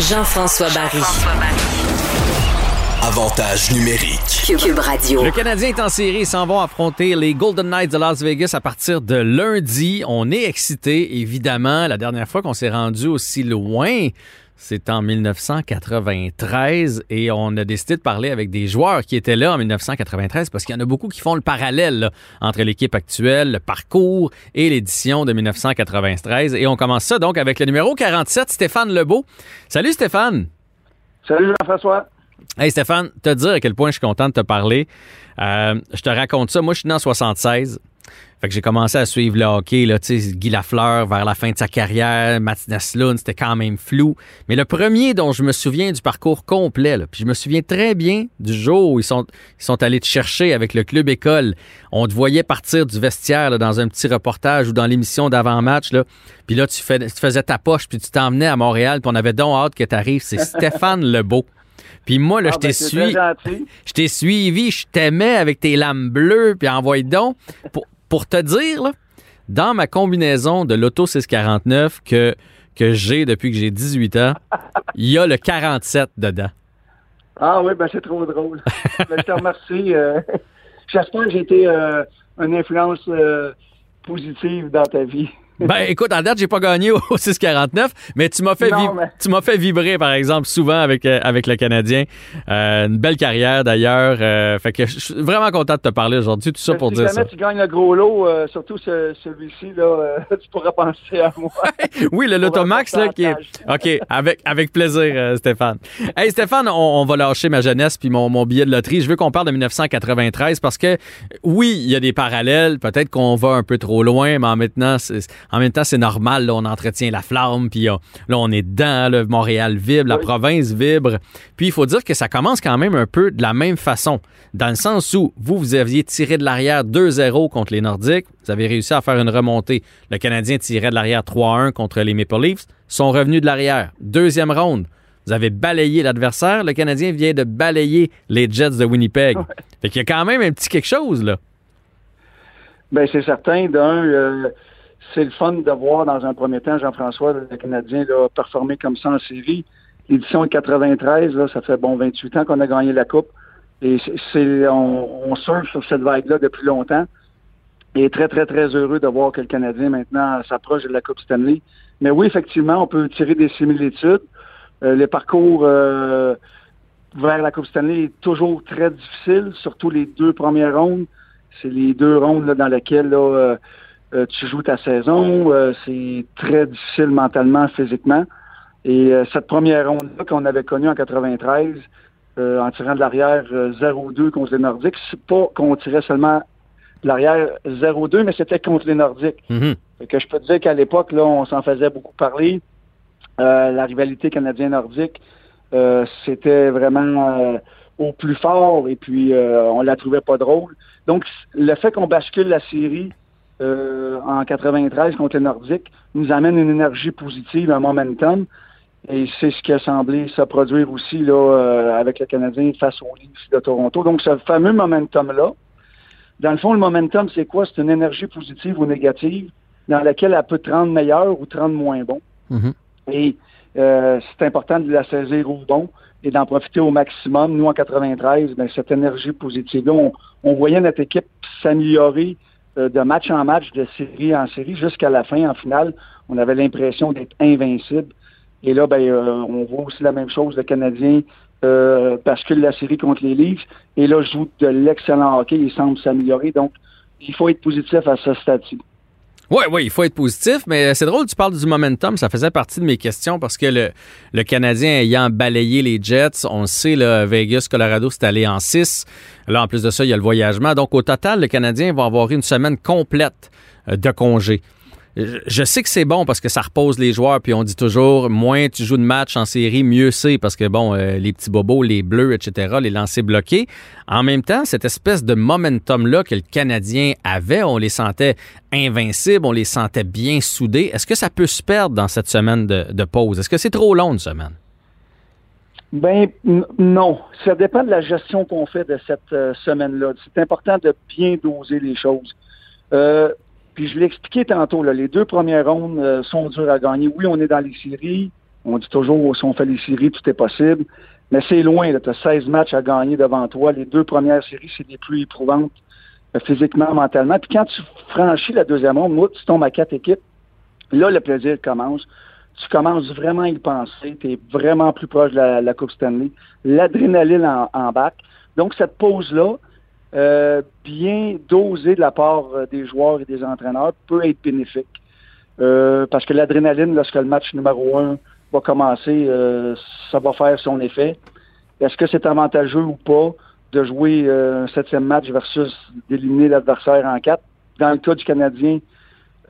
Jean-François Barry. Avantage numérique. Cube Radio. Le Canadien est en série. Ils s'en vont affronter les Golden Knights de Las Vegas à partir de lundi. On est excités, évidemment. La dernière fois qu'on s'est rendu aussi loin, c'est en 1993 et on a décidé de parler avec des joueurs qui étaient là en 1993 parce qu'il y en a beaucoup qui font le parallèle là, entre l'équipe actuelle, le parcours et l'édition de 1993. Et on commence ça donc avec le numéro 47, Stéphane Lebeau. Salut Stéphane. Salut Jean-François. Hey Stéphane, te dire à quel point je suis content de te parler. Euh, je te raconte ça. Moi, je suis né en 76. Fait que j'ai commencé à suivre le hockey, là, tu sais, Guy Lafleur vers la fin de sa carrière, Mathias Lund, c'était quand même flou. Mais le premier dont je me souviens du parcours complet, là, puis je me souviens très bien du jour où ils sont, ils sont allés te chercher avec le club école. On te voyait partir du vestiaire là, dans un petit reportage ou dans l'émission d'avant-match, là. Puis là, tu, fais, tu faisais ta poche, puis tu t'emmenais à Montréal, puis on avait donc hâte que tu arrives. C'est Stéphane Lebeau. Puis moi, là, Ah, je t'ai ben, suivi. Je t'ai suivi, je t'aimais avec tes lames bleues, puis envoie donc. Pour, pour te dire, dans ma combinaison de l'Auto 649 que, que j'ai depuis que j'ai 18 ans, il y a le 47 dedans. Ah oui, ben c'est trop drôle. Ben, je te remercie. euh, J'espère que j'ai été euh, une influence euh, positive dans ta vie. Ben écoute, en date, j'ai pas gagné au 649, mais tu m'as fait, Non, vi- mais- tu m'as fait vibrer, par exemple, souvent avec, euh, avec le Canadien. Euh, une belle carrière, d'ailleurs. Euh, fait que je suis vraiment content de te parler aujourd'hui. Tout ça pour si dire jamais ça. tu gagnes le gros lot, euh, surtout ce- celui-ci, là, euh, tu pourras penser à moi. Oui, le Lotomax, là, qui est. OK, avec, avec plaisir, euh, Stéphane. Hey, Stéphane, on, on va lâcher ma jeunesse puis mon, mon billet de loterie. Je veux qu'on parle de 1993 parce que, oui, il y a des parallèles. Peut-être qu'on va un peu trop loin, mais en, maintenant, c'est- en même temps, c'est normal. Là, on entretient la flamme, puis euh, là, on est dedans. là, Montréal vibre, la Oui. province vibre. Puis, il faut dire que ça commence quand même un peu de la même façon, dans le sens où vous, vous aviez tiré de l'arrière 2-0 contre les Nordiques. Vous avez réussi à faire une remontée. Le Canadien tirait de l'arrière 3-1 contre les Maple Leafs. Sont revenus de l'arrière. Deuxième ronde. Vous avez balayé l'adversaire. Le Canadien vient de balayer les Jets de Winnipeg. Fait qu'il y a quand même un petit quelque chose, là. Ben c'est certain. D'un, euh, c'est le fun de voir dans un premier temps Jean-François, le Canadien, là, performer comme ça en série. L'édition de 93, là, ça fait bon 28 ans qu'on a gagné la Coupe. Et c'est on, on surfe sur cette vague-là depuis longtemps. Et très, très, très heureux de voir que le Canadien maintenant s'approche de la Coupe Stanley. Mais oui, effectivement, on peut tirer des similitudes. Euh, le parcours euh, vers la Coupe Stanley est toujours très difficile, surtout les deux premières rondes. C'est les deux rondes là, dans lesquelles là, euh, euh, tu joues ta saison. Euh, c'est très difficile mentalement, physiquement. Et euh, cette première ronde-là qu'on avait connue en 93, euh, en tirant de l'arrière euh, 0-2 contre les Nordiques, c'est pas qu'on tirait seulement de l'arrière 0-2, mais c'était contre les Nordiques. Fait que je peux te dire qu'à l'époque, là, on s'en faisait beaucoup parler. Euh, la rivalité canadienne-nordique, euh, c'était vraiment euh, au plus fort et puis euh, on la trouvait pas drôle. Donc, le fait qu'on bascule la série euh, en 93 contre les Nordiques nous amène une énergie positive, un momentum. Et c'est ce qui a semblé se produire aussi là, euh, avec le Canadien face aux Leafs de Toronto. Donc, ce fameux momentum-là, dans le fond, le momentum, c'est quoi? C'est une énergie positive ou négative dans laquelle elle peut te rendre meilleur ou te rendre moins bon. Mhm. Et euh, c'est important de la saisir au bon et d'en profiter au maximum. Nous, en 93, ben, cette énergie positive-là, on, on voyait notre équipe s'améliorer de match en match, de série en série, jusqu'à la fin, en finale. On avait l'impression d'être invincible. Et là, ben, euh, on voit aussi la même chose. Le Canadien euh, bascule la série contre les Leafs. Et là, joue de l'excellent hockey. Il semble s'améliorer. Donc, il faut être positif à ce stade-ci. Oui, oui, il faut être positif, mais c'est drôle, tu parles du momentum, ça faisait partie de mes questions parce que le, le Canadien ayant balayé les Jets, on le sait, là, Vegas, Colorado, c'est allé en 6. Là, en plus de ça, il y a le voyagement. Donc, au total, le Canadien va avoir une semaine complète euh, de congé. Je sais que c'est bon parce que ça repose les joueurs, puis on dit toujours, moins tu joues de matchs en série, mieux c'est, parce que, bon, euh, les petits bobos, les bleus, etc., les lancers bloqués. En même temps, cette espèce de momentum-là que le Canadien avait, on les sentait invincibles, on les sentait bien soudés. Est-ce que ça peut se perdre dans cette semaine de, pause? Est-ce que c'est trop long une semaine? Ben non. Ça dépend de la gestion qu'on fait de cette euh, semaine-là. C'est important de bien doser les choses. Euh, puis je l'ai expliqué tantôt, les deux premières rondes euh, sont dures à gagner. Oui, on est dans les séries. On dit toujours, si on fait les séries, tout est possible. Mais c'est loin. Tu as 16 matchs à gagner devant toi. Les deux premières séries, c'est les plus éprouvantes euh, physiquement, mentalement. Puis quand tu franchis la deuxième ronde, moi, tu tombes à quatre équipes. Là, le plaisir commence. Tu commences vraiment à y penser. Tu es vraiment plus proche de la, Coupe Stanley. L'adrénaline en, bac. Donc, cette pause-là, euh, bien dosée de la part euh, des joueurs et des entraîneurs, peut être bénéfique. parce que l'adrénaline, lorsque le match numéro un va commencer, euh, ça va faire son effet. Est-ce que c'est avantageux ou pas de jouer euh, un septième match versus d'éliminer l'adversaire en quatre? Dans le cas du Canadien,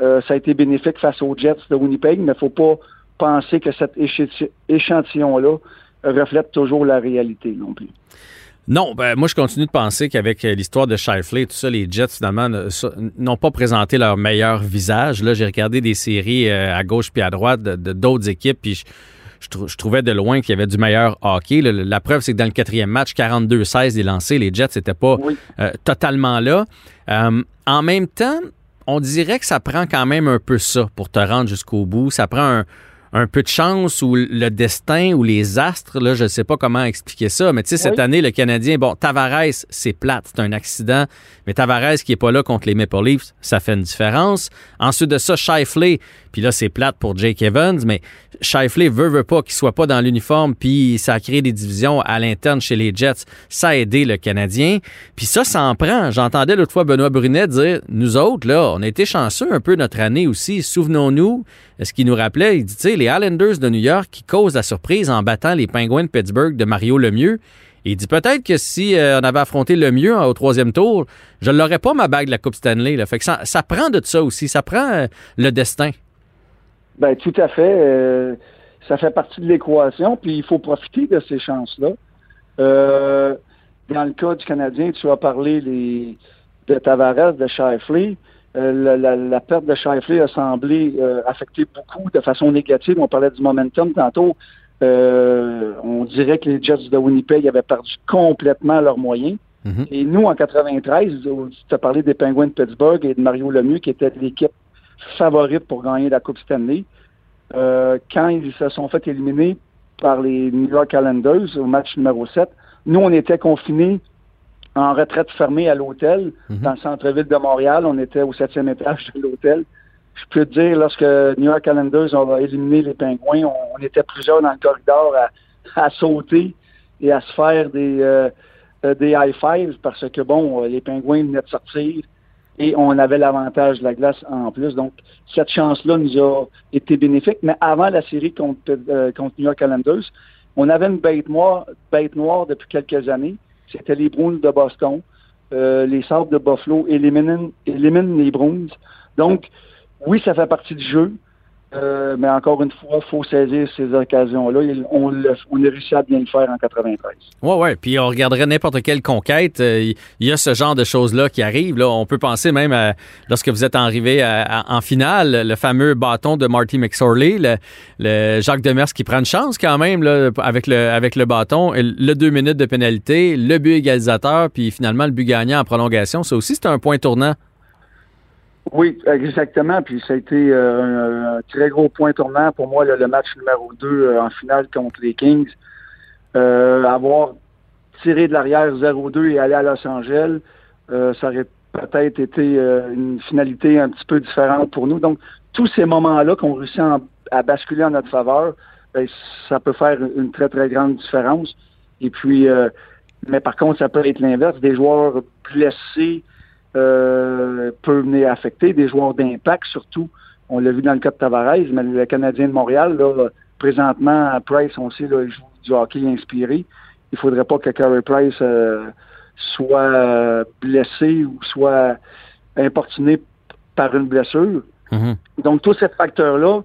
euh, ça a été bénéfique face aux Jets de Winnipeg, mais il ne faut pas penser que cet échantillon-là reflète toujours la réalité non plus. Non, ben, moi, je continue de penser qu'avec euh, l'histoire de Shifley, tout ça, les Jets, finalement, n'ont pas présenté leur meilleur visage. Là, j'ai regardé des séries euh, à gauche puis à droite de d'autres équipes, puis je, trouvais de loin qu'il y avait du meilleur hockey. la preuve, c'est que dans le quatrième match, 42-16 des lancés, les Jets n'étaient pas euh, totalement là. en même temps, on dirait que ça prend quand même un peu ça pour te rendre jusqu'au bout. Ça prend un, un peu de chance ou le destin ou les astres, là, je ne sais pas comment expliquer ça, mais tu sais, cette année, le Canadien, bon, Tavares, c'est plate, c'est un accident, mais Tavares qui est pas là contre les Maple Leafs, ça fait une différence. Ensuite de ça, Shifley, puis là, c'est plate pour Jake Evans, mais Shifley veut, veut pas qu'il soit pas dans l'uniforme, puis ça a créé des divisions à l'interne chez les Jets. Ça a aidé le Canadien. Puis ça, ça en prend. J'entendais l'autre fois Benoît Brunet dire, nous autres, là, on a été chanceux un peu notre année aussi. Souvenons-nous, ce qu'il nous rappelait, il dit, tu sais, les Islanders de New York qui causent la surprise en battant les Penguins de Pittsburgh de Mario Lemieux. Il dit peut-être que si euh, on avait affronté le mieux au troisième tour, je l'aurais pas ma bague de la Coupe Stanley. Fait que ça, prend de ça aussi. Ça prend euh, le destin. Ben tout à fait. Euh, ça fait partie de l'équation, puis il faut profiter de ces chances-là. Dans le cas du Canadien, tu as parlé de Tavares, de Shifley. Euh, la, perte de Shifley a semblé affecter beaucoup de façon négative. On parlait du momentum tantôt. on dirait que les Jets de Winnipeg avaient perdu complètement leurs moyens. Mm-hmm. Et nous, en 93, tu as parlé des Penguins de Pittsburgh et de Mario Lemieux, qui était l'équipe favorite pour gagner la Coupe Stanley. Euh, quand ils se sont fait éliminer par les New York Islanders au match numéro 7, nous, on était confinés en retraite fermée à l'hôtel mhm. dans le centre-ville de Montréal. On était au septième étage de l'hôtel. Je peux te dire, lorsque New York Islanders ont éliminé les Pingouins, on, était plusieurs dans le corridor à, sauter et à se faire des, euh, euh, des high fives parce que, bon, les Pingouins venaient de sortir et on avait l'avantage de la glace en plus. Donc, cette chance-là nous a été bénéfique. Mais avant la série contre, euh, contre New York Islanders, on avait une bête noire, bête noire depuis quelques années. C'était les Bruins de Boston. Euh, les Sables de Buffalo éliminent, éliminent les Bruins. Donc, oui, ça fait partie du jeu. Euh, mais encore une fois, il faut saisir ces occasions-là. On, on, a réussi à bien le faire en 93. Oui, oui. Puis on regarderait n'importe quelle conquête. Euh, il y a ce genre de choses-là qui arrivent. Là. On peut penser même à, lorsque vous êtes arrivé en finale, le fameux bâton de Marty McSorley, le, Jacques Demers qui prend une chance quand même là, avec, le, avec le bâton, le deux minutes de pénalité, le but égalisateur, puis finalement le but gagnant en prolongation. Ça aussi, c'est un point tournant. Oui, exactement. Puis ça a été euh, un, très gros point tournant pour moi, le match numéro 2 euh, en finale contre les Kings. Euh, avoir tiré de l'arrière 0-2 et aller à Los Angeles, ça aurait peut-être été une finalité un petit peu différente pour nous. Donc, tous ces moments-là qu'on réussit à basculer en notre faveur, ben, ça peut faire une très, très grande différence. Et puis, mais par contre, ça peut être l'inverse. Des joueurs blessés, euh, peut venir affecter des joueurs d'impact, surtout. On l'a vu dans le cas de Tavares, mais le Canadien de Montréal, là, présentement, à Price, on sait, là, il joue du hockey inspiré. Il faudrait pas que Carey Price euh, soit blessé ou soit importuné par une blessure. Mm-hmm. Donc, tous ces facteurs-là,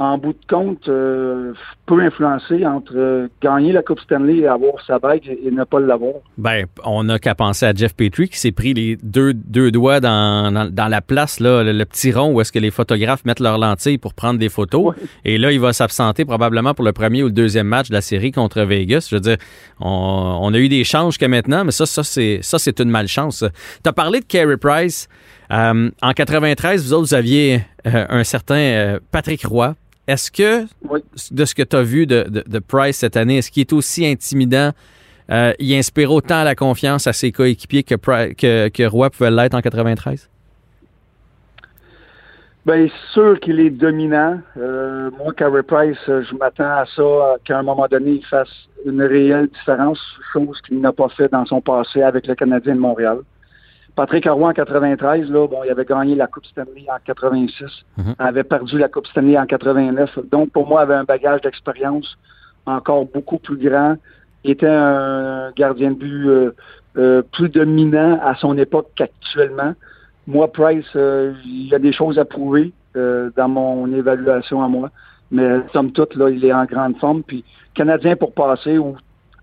en bout de compte, euh, peut influencer entre euh, gagner la Coupe Stanley et avoir sa bague et, ne pas l'avoir. Ben, on n'a qu'à penser à Jeff Petrie qui s'est pris les deux, deux doigts dans, dans, la place, là, le, petit rond où est-ce que les photographes mettent leurs lentilles pour prendre des photos. Et là, il va s'absenter probablement pour le premier ou le deuxième match de la série contre Vegas. Je veux dire, on, a eu des chances jusqu'à maintenant, mais ça, ça, c'est, ça, c'est une malchance. Tu as parlé de Carey Price. Euh, en 93, vous autres, vous aviez un certain Patrick Roy, Est-ce que, de ce que tu as vu de, de, Price cette année, est-ce qu'il est aussi intimidant? Euh, il inspire autant la confiance à ses coéquipiers que, que, que Roy pouvait l'être en 93? Bien, sûr qu'il est dominant. Euh, moi, Carey Price, euh, je m'attends à ça, qu'à un moment donné, il fasse une réelle différence, chose qu'il n'a pas fait dans son passé avec le Canadien de Montréal. Patrick Roy en 93, là, bon, il avait gagné la Coupe Stanley en 86, mhm. avait perdu la Coupe Stanley en 89. Donc, pour moi, il avait un bagage d'expérience encore beaucoup plus grand. Il était un gardien de but euh, euh, plus dominant à son époque qu'actuellement. Moi, Price, euh, il y a des choses à prouver dans mon évaluation à moi. Mais somme toute, là, il est en grande forme. Puis, Canadien pour passer ou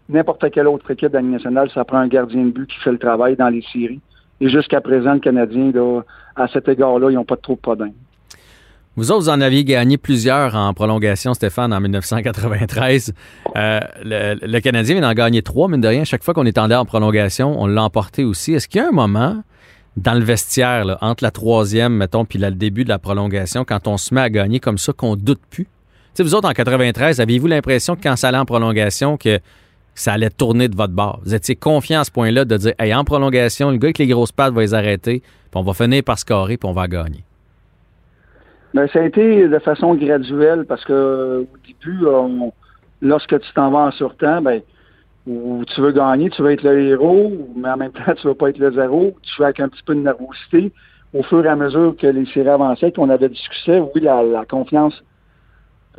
n'importe quelle autre équipe de nationale, ça prend un gardien de but qui fait le travail dans les séries. Et jusqu'à présent, le Canadien, à cet égard-là, ils n'ont pas trop de problèmes. Vous autres, vous en aviez gagné plusieurs en prolongation, Stéphane, en 1993. Euh, le, Canadien vient d'en gagner trois, mine de rien. Chaque fois qu'on est en prolongation, on l'a emporté aussi. Est-ce qu'il y a un moment dans le vestiaire, entre la troisième, mettons, puis le début de la prolongation, quand on se met à gagner comme ça, qu'on doute plus? sais, vous autres, en 93, aviez-vous l'impression que quand ça allait en prolongation, que ça allait tourner de votre bord. Vous étiez confiant à ce point-là de dire, hey, en prolongation, le gars avec les grosses pattes va les arrêter, puis on va finir par scorer, puis on va gagner. Bien, ça a été de façon graduelle parce que au début, lorsque tu t'en vas en surtemps, ben, tu veux gagner, tu veux être le héros, mais en même temps, tu veux pas être le zéro, tu veux avec un petit peu de nervosité. Au fur et à mesure que les séries avançaient, qu'on avait du succès, oui, la, confiance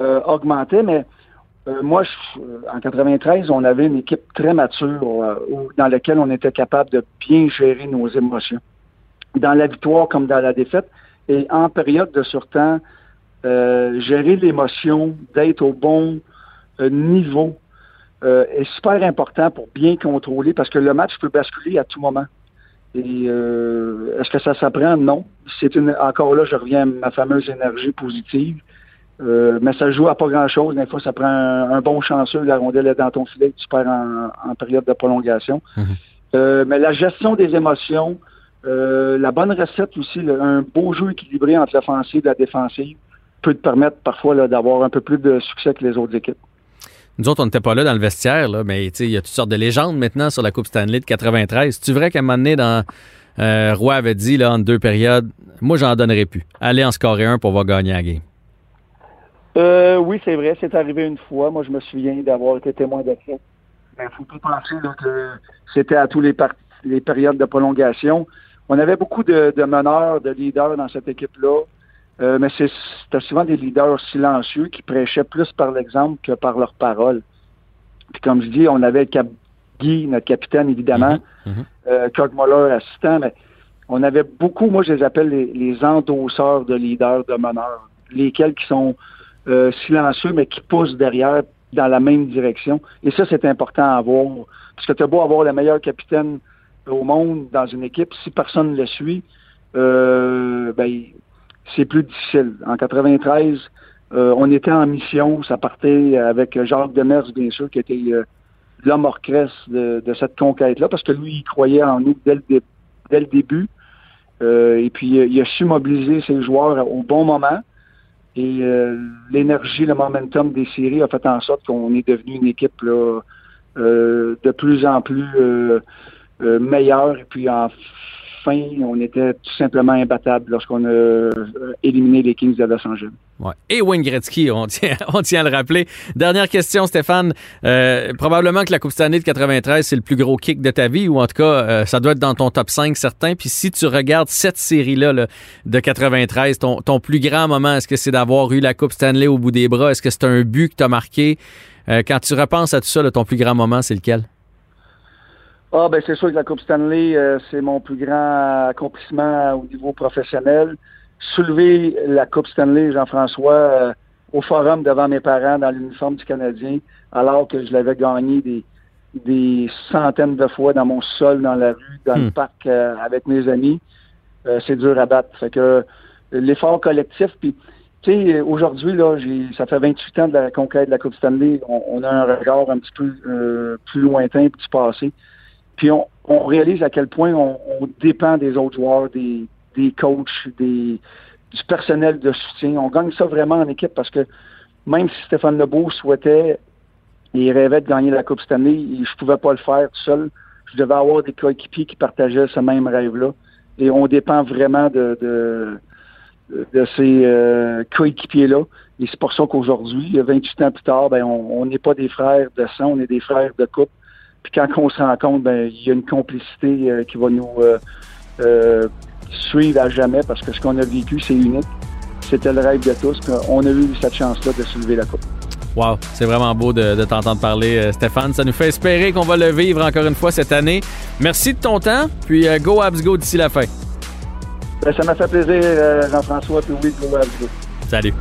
euh, augmentait, mais euh, moi, euh, en 93, on avait une équipe très mature euh, dans laquelle on était capable de bien gérer nos émotions, dans la victoire comme dans la défaite. Et en période de surtemps, gérer l'émotion, d'être au bon niveau est super important pour bien contrôler parce que le match peut basculer à tout moment. Et est-ce que ça s'apprend? Non. C'est une encore là, je reviens à ma fameuse énergie positive. Euh, mais ça joue à pas grand-chose. Des fois, ça prend un, bon chanceux, la rondelle est dans ton filet tu perds en, période de prolongation. Mhm. Euh, mais la gestion des émotions, euh, la bonne recette aussi, un beau jeu équilibré entre l'offensive et la défensive peut te permettre parfois d'avoir un peu plus de succès que les autres équipes. Nous autres, on n'était pas là dans le vestiaire, là, mais il y a toutes sortes de légendes maintenant sur la Coupe Stanley de 93. Tu vrai qu'à un moment donné, dans, Roy avait dit là, en deux périodes, moi, j'en donnerais plus. Allez en scorer un pour voir gagner la game. Euh, oui, c'est vrai, c'est arrivé une fois. Moi, je me souviens d'avoir été témoin de ça. Mais il faut pas penser que c'était à tous les, les périodes de prolongation. On avait beaucoup de, meneurs, de leaders dans cette équipe-là. Euh, mais c'était souvent des leaders silencieux qui prêchaient plus par l'exemple que par leurs paroles. Puis comme je dis, on avait Cap Guy, notre capitaine, évidemment, mm -hmm. assistant, mais on avait beaucoup, moi je les appelle les, les endosseurs de leaders, de meneurs, lesquels qui sont euh, silencieux, mais qui pousse derrière dans la même direction. Et ça, c'est important à avoir. Parce que tu as beau avoir le meilleur capitaine au monde dans une équipe, si personne ne le suit, euh, ben, c'est plus difficile. En 93, euh, on était en mission, ça partait avec Jacques Demers, bien sûr, qui était l'homme orchestre de, cette conquête-là, parce que lui, il croyait en nous dès le, dès le début. et puis, il a su mobiliser ses joueurs au bon moment. Et euh, l'énergie, le momentum des séries a fait en sorte qu'on est devenu une équipe là, euh, de plus en plus euh, meilleure. Et puis en fin, on était tout simplement imbattable lorsqu'on a éliminé les Kings de Los Angeles. Et Wayne Gretzky, on tient, à le rappeler. Dernière question, Stéphane. Euh, probablement que la Coupe Stanley de 93, c'est le plus gros kick de ta vie, ou en tout cas, euh, ça doit être dans ton top 5 certain. Puis si tu regardes cette série-là de 93, ton, plus grand moment, est-ce que c'est d'avoir eu la Coupe Stanley au bout des bras? Est-ce que c'est un but que t'as marqué? Euh, quand tu repenses à tout ça, ton plus grand moment, c'est lequel? Ah ben c'est sûr que la Coupe Stanley, c'est mon plus grand accomplissement au niveau professionnel soulever la Coupe Stanley, Jean-François, euh, au forum devant mes parents dans l'uniforme du Canadien, alors que je l'avais gagné des, des centaines de fois dans mon sol, dans la rue, dans le hmm. parc euh, avec mes amis. Euh, c'est dur à battre. Fait que l'effort collectif, puis tu sais, aujourd'hui, là, j'ai, ça fait 28 ans de la conquête de la Coupe Stanley. On, a un regard un petit peu plus lointain, du passé. Puis on, on réalise à quel point on, on dépend des autres joueurs, des, des coachs, des, du personnel de soutien. On gagne ça vraiment en équipe parce que même si Stéphane Lebeau souhaitait et rêvait de gagner la Coupe cette année, je pouvais pas le faire tout seul. Je devais avoir des coéquipiers qui partageaient ce même rêve-là. Et on dépend vraiment de, de, de ces euh, coéquipiers-là. Et c'est pour ça qu'aujourd'hui, 28 ans plus tard, ben, on n'est pas des frères de sang, on est des frères de coupe. Puis quand on se rencontre, ben, il y a une complicité euh, qui va nous euh, suivre à jamais parce que ce qu'on a vécu, c'est unique. C'était le rêve de tous. On a eu cette chance-là de soulever la coupe. Wow, c'est vraiment beau de, t'entendre parler, Stéphane. Ça nous fait espérer qu'on va le vivre encore une fois cette année. Merci de ton temps, puis go Abs go d'ici la fin. Ben, ça m'a fait plaisir, Jean-François, puis oui, go Abs go. Salut.